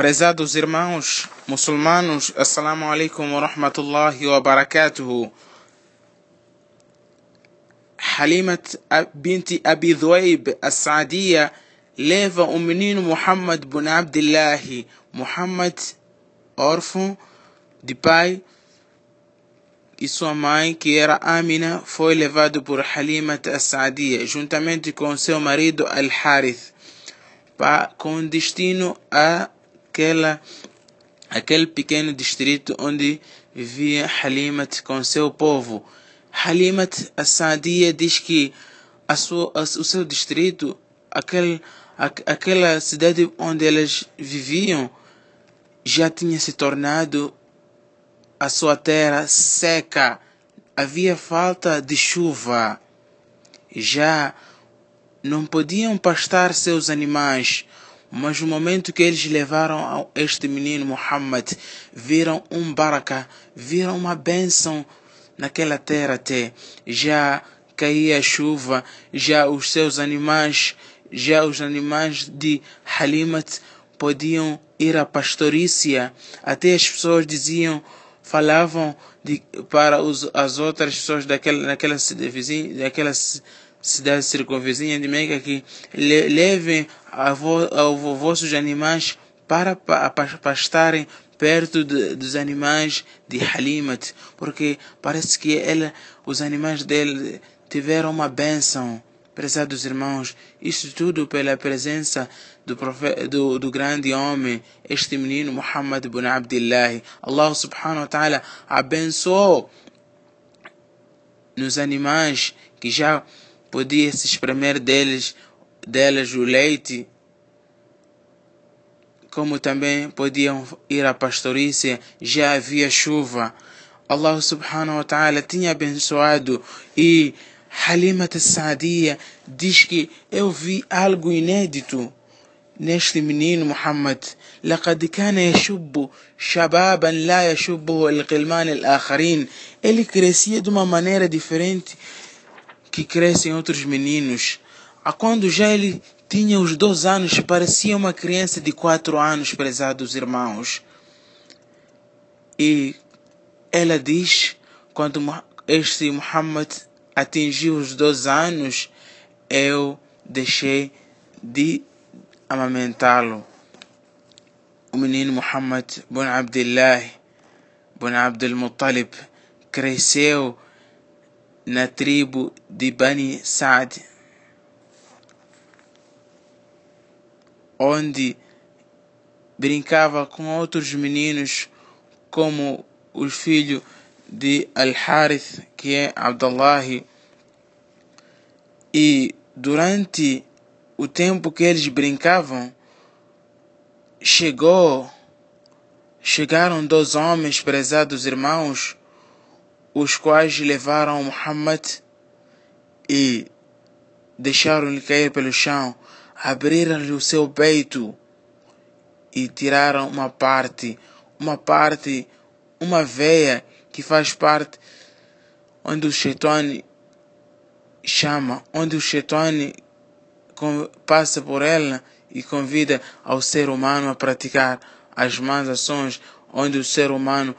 Prezados irmãos muçulmanos, Assalamu alaikum wa rahmatullahi wa barakatuhu. Halimat binti Abi Dhuaib As-Saadia leva o menino Muhammad bin Abdullah, Muhammad órfão de pai e sua mãe, que era Amina, foi levado por Halimat As-Saadia, juntamente com seu marido Al-Harith, com destino a aquela, aquele pequeno distrito onde vivia Halimat com seu povo. Halimat Assadia diz que a sua, a, o seu distrito, aquele, a, aquela cidade onde elas viviam, já tinha se tornado a sua terra seca. Havia falta de chuva. Já não podiam pastar seus animais. Mas no momento que eles levaram este menino Muhammad, viram um baraka, viram uma bênção naquela terra até. Já caía chuva, já os seus animais, já os animais de Halimat podiam ir à pastorícia. Até as pessoas diziam, falavam de, para os, as outras pessoas daquela, daquela, vizinha, daquela cidade circunvizinha de Meca que levem a vo, vossos animais para pastarem perto de, dos animais de Halimat, porque parece que ela, os animais dele tiveram uma bênção. Prezados irmãos, isso tudo pela presença do, profeta, do, do grande homem, este menino Muhammad ibn Abdullah. Allah subhanahu wa ta'ala abençoou nos animais que já podia se espremer deles delas o leite, como também podiam ir à pastorícia, já havia chuva. Allah subhanahu wa ta'ala tinha abençoado e Halimat Saadia diz que eu vi algo inédito neste menino Muhammad. لقد كان يشب شبابا لا يشبه الغلمان الآخرين. Ele crescia de uma maneira diferente que crescem outros meninos. A quando já ele tinha os dois anos, parecia uma criança de quatro anos, prezados irmãos. E ela diz, quando este Muhammad atingiu os dois anos, eu deixei de amamentá-lo. O menino Muhammad bin Abdullah bin Abdul Muttalib cresceu na tribo de Bani Saad onde brincava com outros meninos, como o filho de Al-Harith, que é Abdullah. E durante o tempo que eles brincavam, chegou, chegaram dois homens, prezados irmãos, os quais levaram Muhammad e deixaram-lhe cair pelo chão abriram-lhe o seu peito e tiraram uma parte, uma parte, uma veia que faz parte onde o Shetani chama, onde o Shetani passa por ela e convida ao ser humano a praticar as más ações, onde o ser humano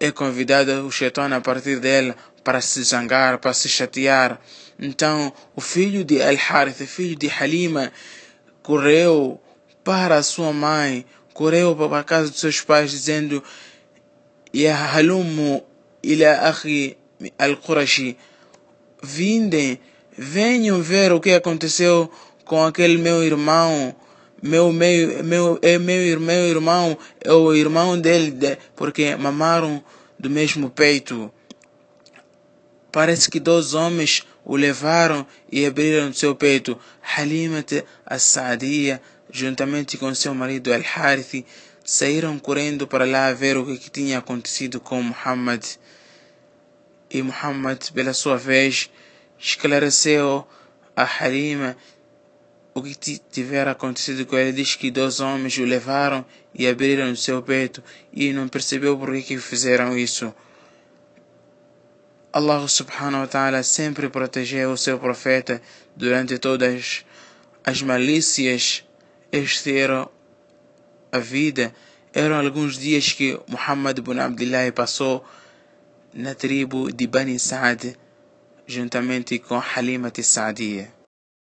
é convidado, o Shetani a partir dela, para se zangar, para se chatear. Então, o filho de Al-Harith, filho de Halima, correu para sua mãe, correu para a casa dos seus pais, dizendo: Ya halumu ila akhi al-Qurashi, vindem, venham ver o que aconteceu com aquele meu irmão. Meu, meu, meu, é meu, meu irmão, é o irmão dele, porque mamaram do mesmo peito. Parece que dois homens o levaram e abriram seu peito. Halimat as-Saadia, juntamente com seu marido Al-Harith, saíram correndo para lá ver o que tinha acontecido com Muhammad. E Muhammad, pela sua vez, esclareceu a Halima o que tivera acontecido com ele. Diz que dois homens o levaram e abriram seu peito e não percebeu por que, que fizeram isso. Allah subhanahu wa ta'ala sempre protegeu o seu profeta durante todas as malícias. Este era a vida eram alguns dias que Muhammad ibn Abdullah passou na tribo de Bani Saad, juntamente com Halimat Saadia.